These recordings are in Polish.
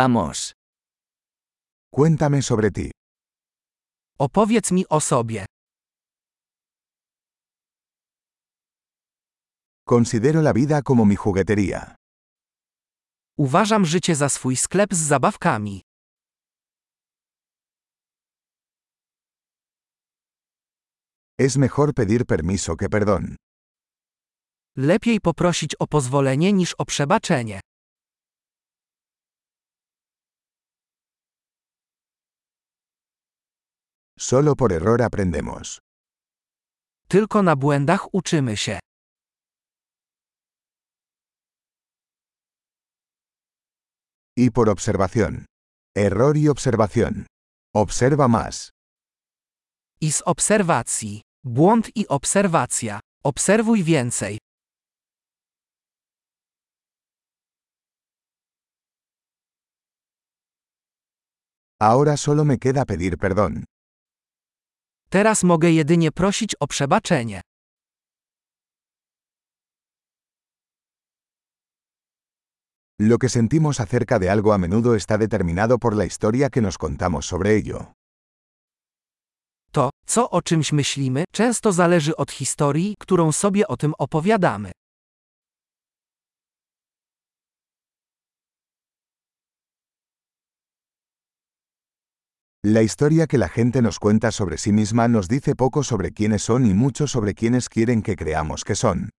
Vamos. Cuéntame sobre ti. Opowiedz mi o sobie. Considero la vida como mi juguetería. Uważam życie za swój sklep z zabawkami. Es mejor pedir permiso que perdón. Lepiej poprosić o pozwolenie niż o przebaczenie. Solo por error aprendemos. Tylko na błędach uczymy się. Y por observación. Error y observación. Observa más. I z obserwacji. Błąd i obserwacja. Obserwuj więcej. Ahora solo me queda pedir perdón. Teraz mogę jedynie prosić o przebaczenie. Lo que sentimos acerca de algo a menudo está determinado por la historia que nos contamos sobre ello. To, co o czymś myślimy, często zależy od historii, którą sobie o tym opowiadamy. La historia que la gente nos cuenta sobre sí misma nos dice poco sobre quiénes son y mucho sobre quiénes quieren que creamos que son.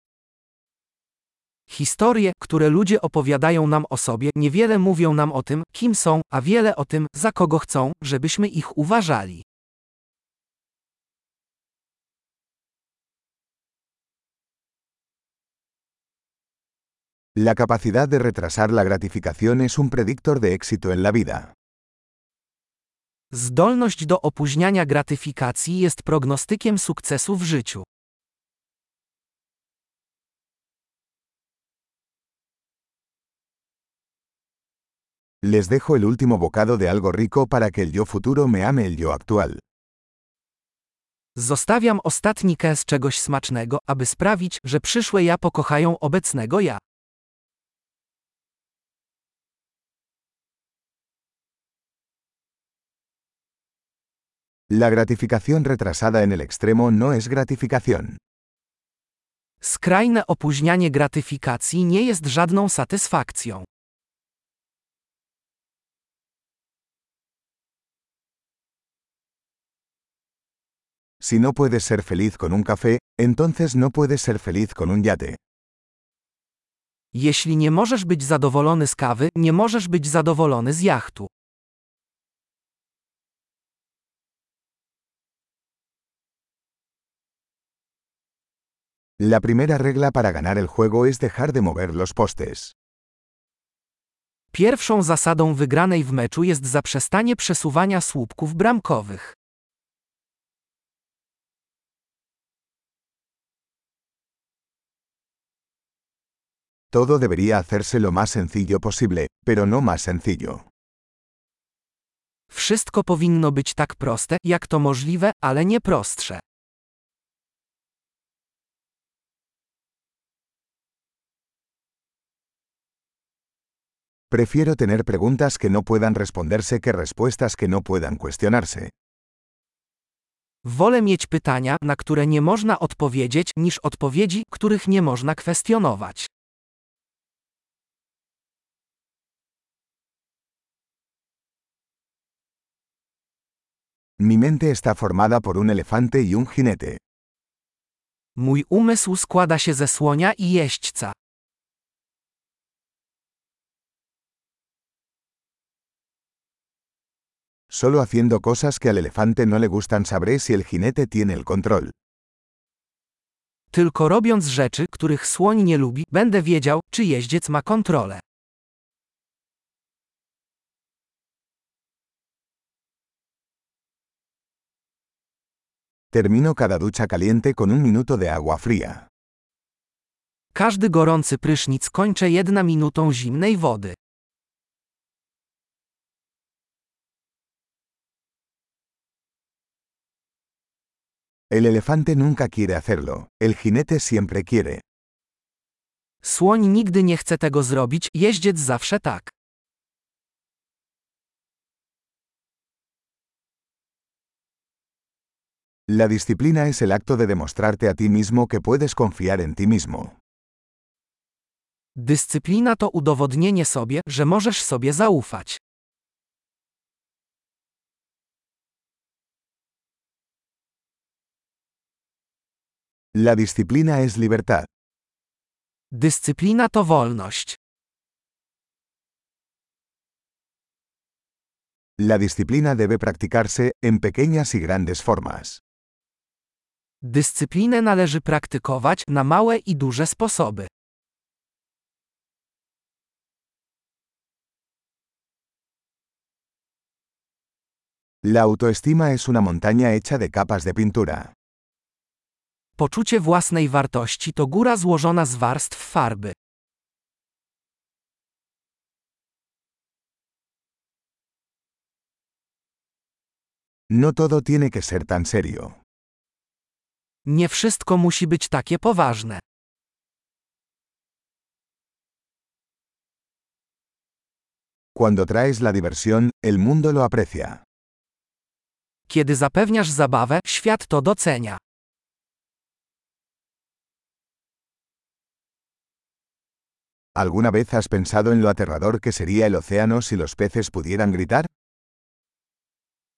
Historie, które ludzie opowiadają nam o sobie, niewiele mówią nam o tym, kim są, a wiele o tym, za kogo chcą, żebyśmy ich uważali. La capacidad de retrasar la gratificación es un predictor de éxito en la vida. Zdolność do opóźniania gratyfikacji jest prognostykiem sukcesu w życiu. Les dejo el último bocado de algo rico para que el yo futuro me ame el yo actual. Zostawiam ostatni kęs czegoś smacznego, aby sprawić, że przyszłe ja pokochają obecnego ja. La gratificación retrasada en el extremo no es gratificación. Skrajne opóźnianie gratyfikacji nie jest żadną satysfakcją. Si no puedes ser feliz con un café, entonces no puedes ser feliz con un yate. Jeśli nie możesz być zadowolony z kawy, nie możesz być zadowolony z jachtu. La primera regla para ganar el juego es dejar de mover los postes. Pierwszą zasadą wygranej w meczu jest zaprzestanie przesuwania słupków bramkowych. Todo debería hacerse lo más sencillo posible, pero no más sencillo. Wszystko powinno być tak proste, jak to możliwe, ale nie prostsze. Prefiero tener preguntas que no puedan responderse que respuestas que no puedan cuestionarse. Wolę mieć pytania, na które nie można odpowiedzieć, niż odpowiedzi, których nie można kwestionować. Mi mente está formada por un elefante y un jinete. Mój umysł składa się ze słonia i jeźdźca. Solo haciendo cosas que al elefante no le gustan sabré si el jinete tiene el control. Tylko robiąc rzeczy, których słoń nie lubi, będę wiedział, czy jeździec ma kontrolę. Termino cada ducha caliente con un minuto de agua fría. Każdy gorący prysznic kończę jedna minutą zimnej wody. El elefante nunca quiere hacerlo, el jinete siempre quiere. Słoń nigdy nie chce tego zrobić, jeździec zawsze tak. La disciplina es el acto de demostrarte a ti mismo que puedes confiar en ti mismo. Dyscyplina to udowodnienie sobie, że możesz sobie zaufać. La disciplina es libertad. Dyscyplina to wolność. La disciplina debe practicarse en pequeñas y grandes formas. Dyscyplinę należy praktykować na małe i duże sposoby. La autoestima es una montaña hecha de capas de pintura. Poczucie własnej wartości to góra złożona z warstw farby. No todo tiene que ser tan serio. Nie wszystko musi być takie poważne. Cuando traes la diversión, el mundo lo aprecia. Kiedy zapewniasz zabawę, świat to docenia. ¿Alguna vez has pensado en lo aterrador que sería el océano si los peces pudieran gritar?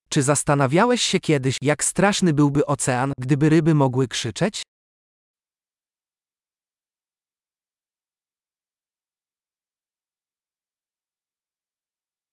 Czy zastanawiałeś się kiedyś, jak straszny byłby ocean, gdyby ryby mogły krzyczeć?